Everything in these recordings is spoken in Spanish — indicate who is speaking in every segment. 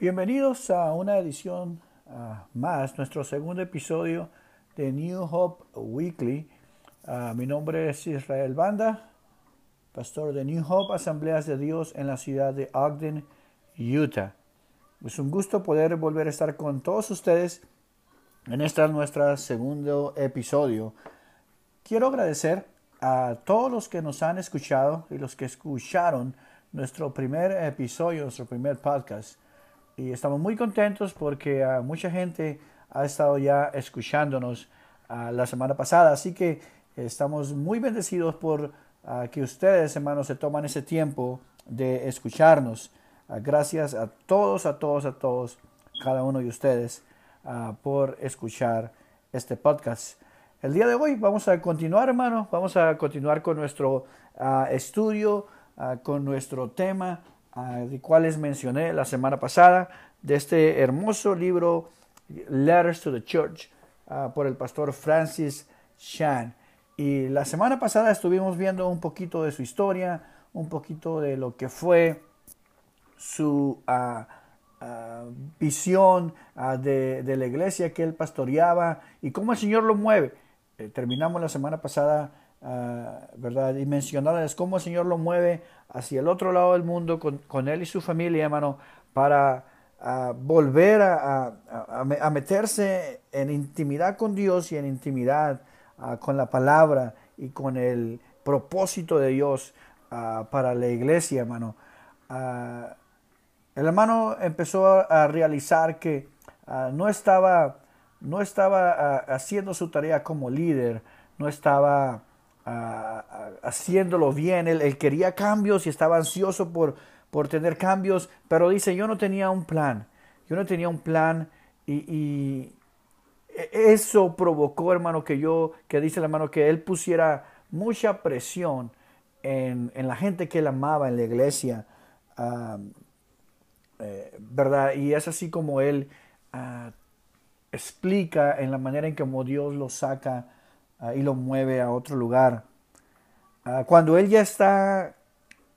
Speaker 1: Bienvenidos a una edición uh, más, nuestro segundo episodio de New Hope Weekly. Uh, mi nombre es Israel Banda, pastor de New Hope Asambleas de Dios en la ciudad de Ogden, Utah. Es un gusto poder volver a estar con todos ustedes en este nuestro segundo episodio. Quiero agradecer a todos los que nos han escuchado y los que escucharon nuestro primer episodio, nuestro primer podcast y estamos muy contentos porque uh, mucha gente ha estado ya escuchándonos uh, la semana pasada. Así que estamos muy bendecidos por uh, que ustedes, hermanos, se toman ese tiempo de escucharnos. gracias a todos, a todos, a todos, cada uno de ustedes, por escuchar este podcast. El día de hoy vamos a continuar, hermanos, vamos a continuar con nuestro estudio, con nuestro tema de cuales mencioné la semana pasada, de este hermoso libro Letters to the Church ah, por el pastor Francis Chan. Y la semana pasada estuvimos viendo un poquito de su historia, un poquito de lo que fue su uh, visión de, de, la iglesia que él pastoreaba y cómo el Señor lo mueve. Eh, terminamos la semana pasada ¿verdad? Y mencionarles cómo el Señor lo mueve hacia el otro lado del mundo con, él y su familia, hermano, para volver a, meterse en intimidad con Dios y en intimidad con la palabra y con el propósito de Dios para la iglesia, hermano. el hermano empezó a realizar que no estaba, no estaba haciendo su tarea como líder, no estaba haciéndolo bien. Él, quería cambios y estaba ansioso por, por tener cambios, pero dice, yo no tenía un plan. Yo no tenía un plan y, eso provocó, hermano, que yo, que dice el hermano, que él pusiera mucha presión en, la gente que él amaba en la iglesia. Eh, ¿Verdad? Y es así como él ah, explica en la manera en que Dios lo saca Ah, y lo mueve a otro lugar. Ah, cuando él ya está eh,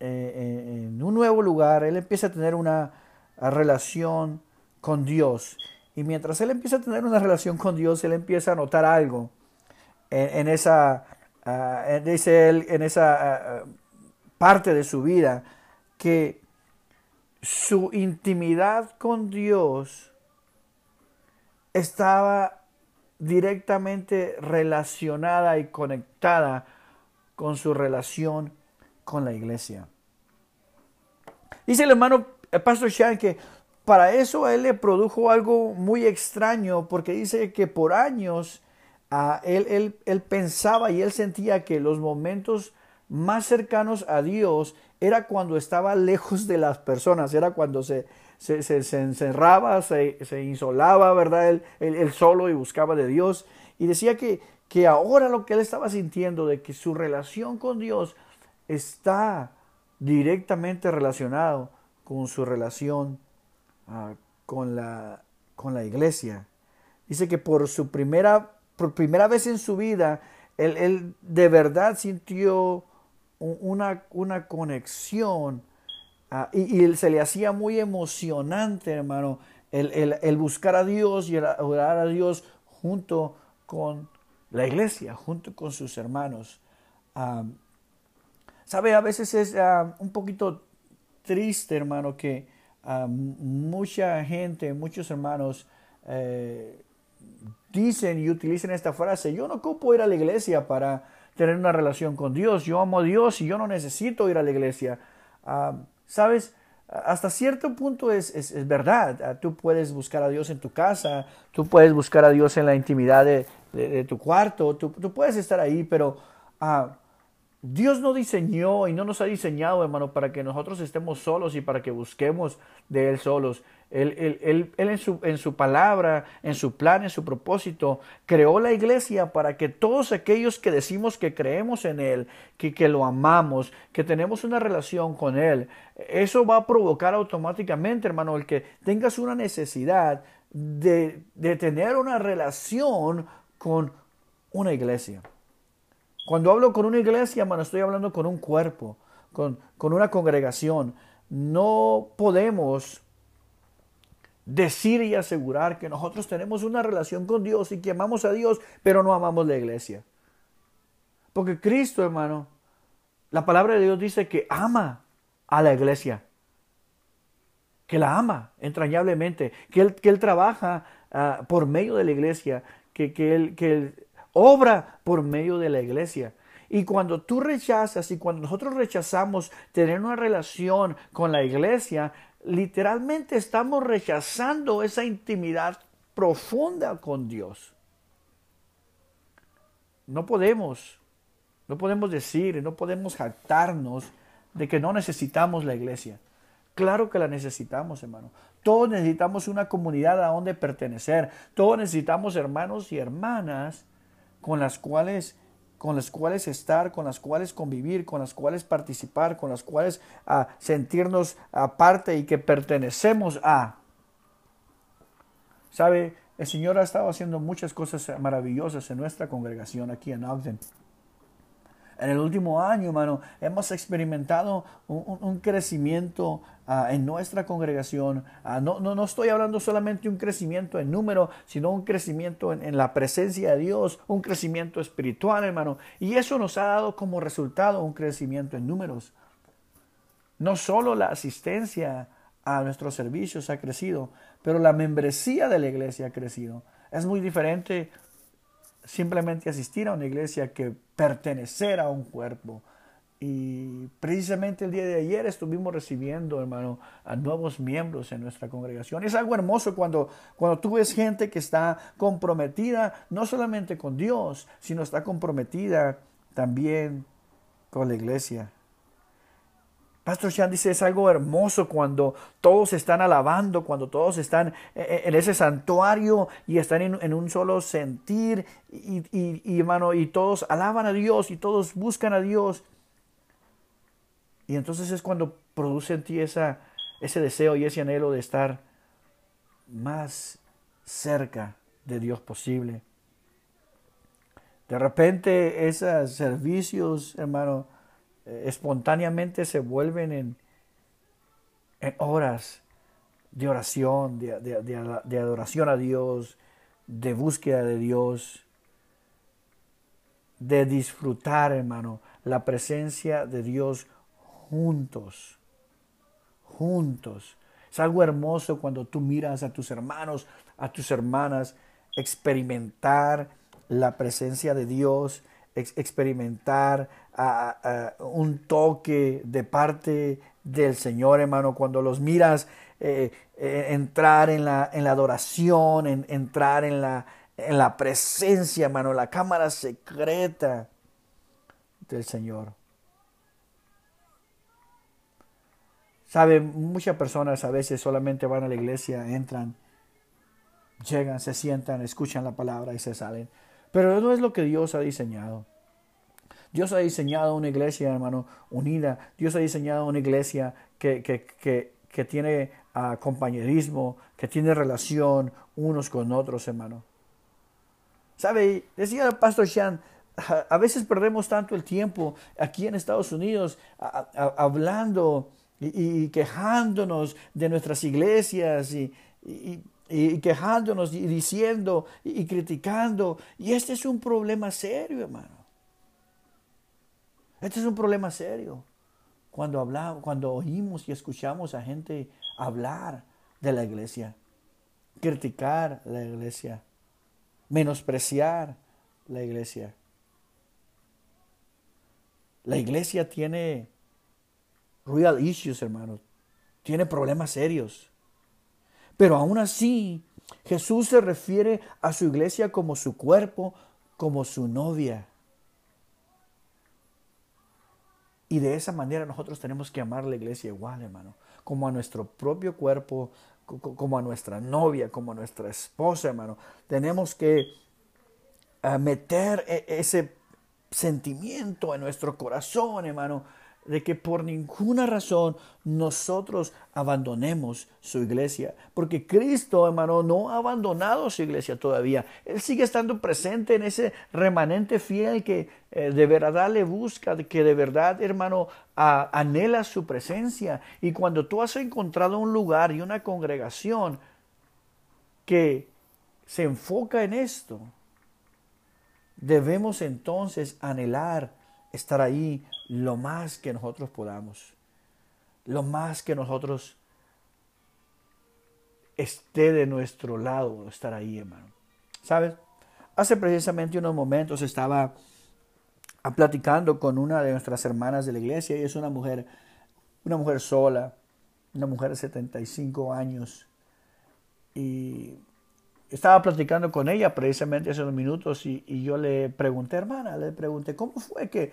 Speaker 1: eh, en un nuevo lugar, él empieza a tener una relación con Dios. Y mientras él empieza a tener una relación con Dios, él empieza a notar algo en, esa, uh, dice él, en esa parte de su vida, que su intimidad con Dios estaba directamente relacionada y conectada con su relación con la iglesia. Dice el hermano Pastor Shan que para eso a él le produjo algo muy extraño porque dice que por años ah, él, él pensaba y él sentía que los momentos más cercanos a Dios era cuando estaba lejos de las personas, era cuando se, se, se, encerraba, se, se, insolaba, ¿verdad? Él, solo y buscaba de Dios. Y decía que, que ahora lo que él estaba sintiendo, de que su relación con Dios está directamente relacionado con su relación ah, con, la, con la iglesia. Dice que por su primera, por primera vez en su vida, él, él de verdad sintió una, una conexión Ah, y, se le hacía muy emocionante, hermano, el, buscar a Dios y el orar a Dios junto con la iglesia, junto con sus hermanos. Ah, Sabe, a veces es ah, un poquito triste, hermano, que mucha gente, muchos hermanos eh, dicen y utilizan esta frase, yo no ocupo ir a la iglesia para tener una relación con Dios, yo amo a Dios y yo no necesito ir a la iglesia. ¿Sabes? Hasta cierto punto es, es, verdad. Ah, tú puedes buscar a Dios en tu casa, tú puedes buscar a Dios en la intimidad de, tu cuarto, tú, puedes estar ahí, pero uh, Dios no diseñó y no nos ha diseñado, hermano, para que nosotros estemos solos y para que busquemos de Él solos. Él, él, en, su, en, su, palabra, en su plan, en su propósito, creó la iglesia para que todos aquellos que decimos que creemos en Él, que, que lo amamos, que tenemos una relación con Él, eso va a provocar automáticamente, hermano, el que tengas una necesidad de, de tener una relación con una iglesia. Cuando hablo con una iglesia, hermano, estoy hablando con un cuerpo, con, con una congregación. No podemos decir y asegurar que nosotros tenemos una relación con Dios y que amamos a Dios, pero no amamos la iglesia. Porque Cristo, hermano, la palabra de Dios dice que ama a la iglesia, que la ama entrañablemente, que Él, que él trabaja ah, por medio de la iglesia, que, que, él, que él obra por medio de la iglesia. Y cuando tú rechazas y cuando nosotros rechazamos tener una relación con la iglesia, literalmente estamos rechazando esa intimidad profunda con Dios. No podemos, no podemos decir, no podemos jactarnos de que no necesitamos la iglesia. Claro que la necesitamos, hermano. Todos necesitamos una comunidad a donde pertenecer. Todos necesitamos hermanos y hermanas con las cuales con las cuales estar, con las cuales convivir, con las cuales participar, con las cuales ah, sentirnos aparte y que pertenecemos a. ¿Sabe? El Señor ha estado haciendo muchas cosas maravillosas en nuestra congregación aquí en Ogden. En el último año, hermano, hemos experimentado un, crecimiento ah, en nuestra congregación. Ah, no, no, no, estoy hablando solamente de un crecimiento en número, sino un crecimiento en, en, la presencia de Dios, un crecimiento espiritual, hermano. Y eso nos ha dado como resultado un crecimiento en números. No solo la asistencia a nuestros servicios ha crecido, pero la membresía de la iglesia ha crecido. Es muy diferente simplemente asistir a una iglesia que pertenecer a un cuerpo. Y precisamente el día de ayer estuvimos recibiendo, hermano, a nuevos miembros en nuestra congregación. Es algo hermoso cuando, cuando tú ves gente que está comprometida no solamente con Dios, sino está comprometida también con la iglesia. Pastor Chan dice, es algo hermoso cuando todos están alabando, cuando todos están eh, eh, en ese santuario y están en, un solo sentir y, y, hermano, y todos alaban a Dios y todos buscan a Dios. Y entonces es cuando produce en ti esa, ese deseo y ese anhelo de estar más cerca de Dios posible. De repente esos servicios, hermano, eh, espontáneamente se vuelven en, en horas de oración, de, de, adoración a Dios, de búsqueda de Dios, de disfrutar, hermano, la presencia de Dios juntos, juntos. Es algo hermoso cuando tú miras a tus hermanos, a tus hermanas, experimentar la presencia de Dios, experimentar un toque de parte del Señor, hermano, cuando los miras eh, eh, entrar en la, en la adoración, en, entrar en la, en la presencia, hermano, la cámara secreta del Señor. Sabe, muchas personas a veces solamente van a la iglesia, entran, llegan, se sientan, escuchan la palabra y se salen. Pero no es lo que Dios ha diseñado. Dios ha diseñado una iglesia, hermano, unida. Dios ha diseñado una iglesia que, que, tiene ah, compañerismo, que tiene relación unos con otros, hermano. ¿Sabe? Decía el pastor Shan, a veces perdemos tanto el tiempo aquí en Estados Unidos hablando y, quejándonos de nuestras iglesias y, y quejándonos y diciendo y, criticando. Y este es un problema serio, hermano. Este es un problema serio. Cuando hablamos, cuando oímos y escuchamos a gente hablar de la iglesia, criticar la iglesia, menospreciar la iglesia. La iglesia tiene real issues, hermano. Tiene problemas serios. Pero aún así, Jesús se refiere a su iglesia como su cuerpo, como su novia. Y de esa manera nosotros tenemos que amar la iglesia igual, hermano, como a nuestro propio cuerpo, como a nuestra novia, como a nuestra esposa, hermano. Tenemos que eh, meter e, ese sentimiento en nuestro corazón, hermano, de que por ninguna razón nosotros abandonemos su iglesia. Porque Cristo, hermano, no ha abandonado su iglesia todavía. Él sigue estando presente en ese remanente fiel que eh, de verdad le busca, que de verdad, hermano, anhela su presencia. Y cuando tú has encontrado un lugar y una congregación que se enfoca en esto, debemos entonces anhelar estar ahí lo más que nosotros podamos, lo más que nosotros esté de nuestro lado, estar ahí, hermano. ¿Sabes? Hace precisamente unos momentos estaba platicando con una de nuestras hermanas de la iglesia y es una mujer, una mujer sola, una mujer de 75 años. Y estaba platicando con ella precisamente hace unos minutos y, yo le pregunté, hermana, le pregunté, ¿cómo fue que,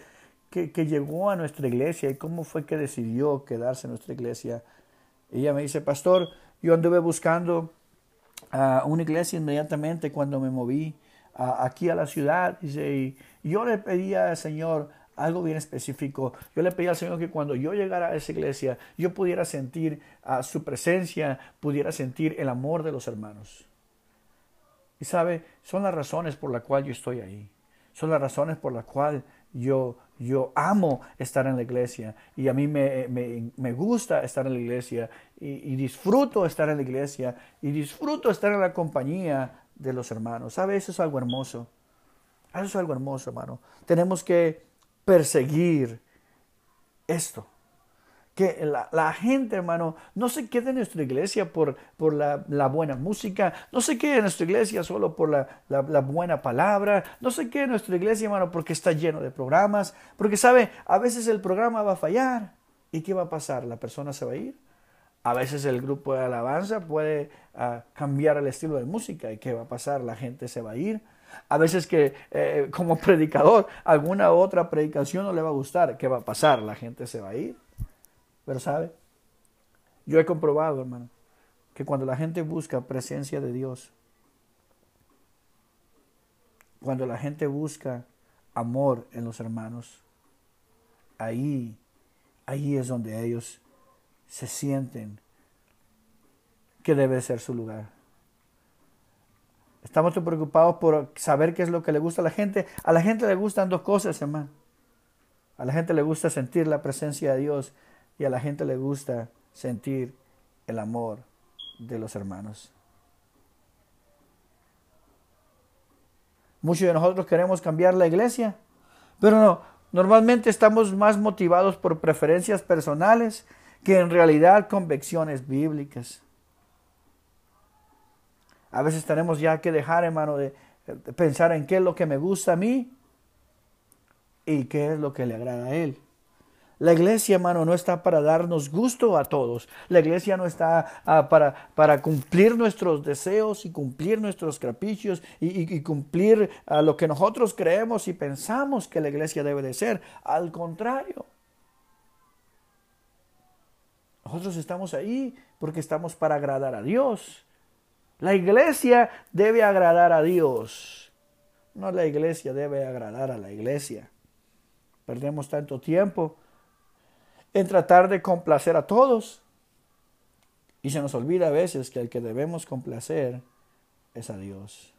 Speaker 1: que, llegó a nuestra iglesia y cómo fue que decidió quedarse en nuestra iglesia? ella me dice, pastor, yo anduve buscando a una iglesia inmediatamente cuando me moví aquí a la ciudad. y yo le pedía al Señor algo bien específico. Yo le pedía al Señor que cuando yo llegara a esa iglesia, yo pudiera sentir a su presencia, pudiera sentir el amor de los hermanos. Y sabe, son las razones por las cuales yo estoy ahí. Son las razones por las cuales yo, yo amo estar en la iglesia y a mí me, me, gusta estar en la iglesia y, y, disfruto estar en la iglesia y disfruto estar en la compañía de los hermanos. ¿Sabe? Eso es algo hermoso. Eso es algo hermoso, hermano. Tenemos que perseguir esto. Que la, gente, hermano, no se quede en nuestra iglesia por, por la, buena música, no se quede en nuestra iglesia solo por la, la, buena palabra, no se quede en nuestra iglesia, hermano, porque está lleno de programas, porque sabe, a veces el programa va a fallar. ¿Y qué va a pasar? ¿La persona se va a ir? A veces el grupo de alabanza puede ah, cambiar el estilo de música y ¿qué va a pasar? La gente se va a ir. A veces que eh, como predicador alguna otra predicación no le va a gustar. ¿Qué va a pasar? La gente se va a ir. Pero sabe, yo he comprobado, hermano, que cuando la gente busca presencia de Dios, cuando la gente busca amor en los hermanos, ahí, ahí es donde ellos se sienten que debe ser su lugar. Estamos preocupados por saber qué es lo que le gusta a la gente. A la gente le gustan dos cosas, hermano. A la gente le gusta sentir la presencia de Dios y a la gente le gusta sentir el amor de los hermanos. Muchos de nosotros queremos cambiar la iglesia, pero no, normalmente estamos más motivados por preferencias personales que en realidad convicciones bíblicas. A veces tenemos ya que dejar, hermano, de, pensar en qué es lo que me gusta a mí y qué es lo que le agrada a Él. La iglesia, hermano, no está para darnos gusto a todos. La iglesia no está ah, para, para, cumplir nuestros deseos y cumplir nuestros caprichos y, cumplir a lo que nosotros creemos y pensamos que la iglesia debe de ser. Al contrario, nosotros estamos ahí porque estamos para agradar a Dios. La iglesia debe agradar a Dios. No la iglesia debe agradar a la iglesia. Perdemos tanto tiempo en tratar de complacer a todos. Y se nos olvida a veces que el que debemos complacer es a Dios.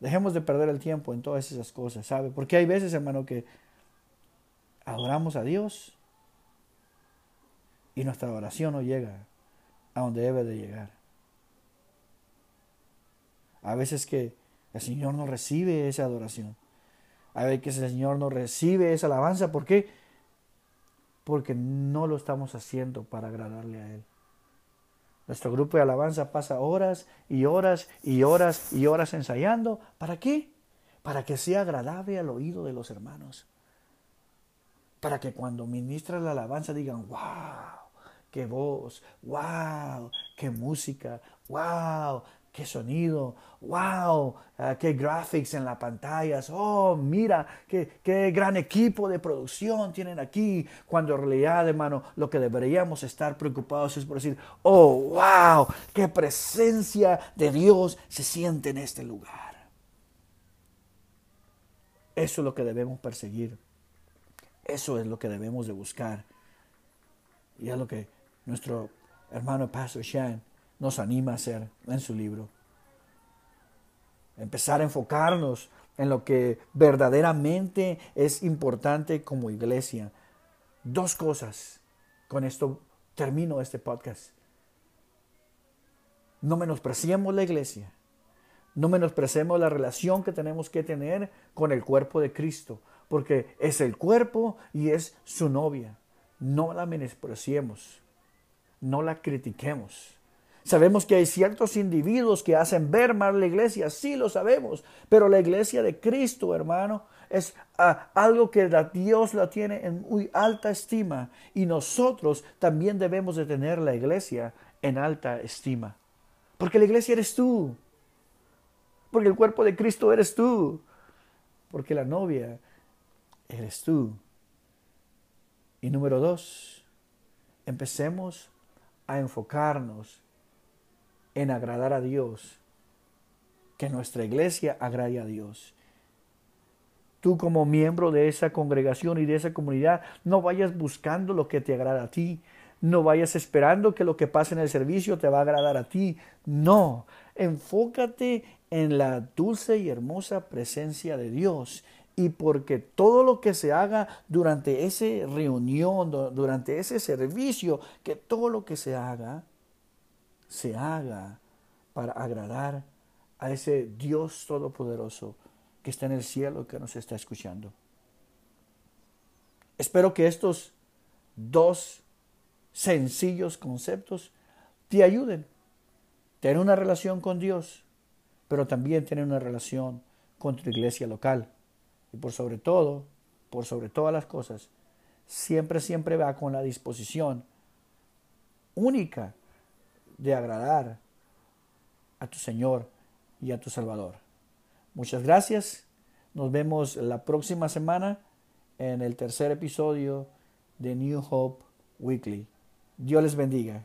Speaker 1: Dejemos de perder el tiempo en todas esas cosas, ¿sabe? Porque hay veces, hermano, que adoramos a Dios y nuestra oración no llega a donde debe de llegar. A veces que el Señor no recibe esa adoración. A veces que el Señor no recibe esa alabanza. ¿Por qué? Porque no lo estamos haciendo para agradarle a Él. Nuestro grupo de alabanza pasa horas y horas y horas y horas ensayando. ¿Para qué? Para que sea agradable al oído de los hermanos. Para que cuando ministra la alabanza digan, wow, qué voz, wow, qué música, wow, qué sonido, wow, ah, qué graphics en las pantallas, oh, mira, qué, qué, gran equipo de producción tienen aquí, cuando en realidad, hermano, lo que deberíamos estar preocupados es por decir, oh, wow, qué presencia de Dios se siente en este lugar. Eso es lo que debemos perseguir. Eso es lo que debemos de buscar. Y es lo que nuestro hermano Pastor Shan nos anima a hacer en su libro. Empezar a enfocarnos en lo que verdaderamente es importante como iglesia. Dos cosas. Con esto termino este podcast. No menospreciemos la iglesia. No menospreciemos la relación que tenemos que tener con el cuerpo de Cristo, porque es el cuerpo y es su novia. No la menospreciemos, no la critiquemos. Sabemos que hay ciertos individuos que hacen ver mal la iglesia, sí lo sabemos, pero la iglesia de Cristo, hermano, es ah, algo que Dios la tiene en muy alta estima y nosotros también debemos de tener la iglesia en alta estima. Porque la iglesia eres tú, porque el cuerpo de Cristo eres tú, porque la novia eres tú. Y número dos, empecemos a enfocarnos en agradar a Dios, que nuestra iglesia agrade a Dios. Tú como miembro de esa congregación y de esa comunidad, no vayas buscando lo que te agrada a ti, no vayas esperando que lo que pase en el servicio te va a agradar a ti. No, enfócate en la dulce y hermosa presencia de Dios. Y porque todo lo que se haga durante esa reunión, durante ese servicio, que todo lo que se haga se haga para agradar a ese Dios todopoderoso que está en el cielo que nos está escuchando. Espero que estos dos sencillos conceptos te ayuden. Tener una relación con Dios, pero también tener una relación con tu iglesia local. Y por sobre todo, por sobre todas las cosas, siempre, siempre va con la disposición única de agradar a tu Señor y a tu Salvador. Muchas gracias. Nos vemos la próxima semana en el tercer episodio de New Hope Weekly. Dios les bendiga.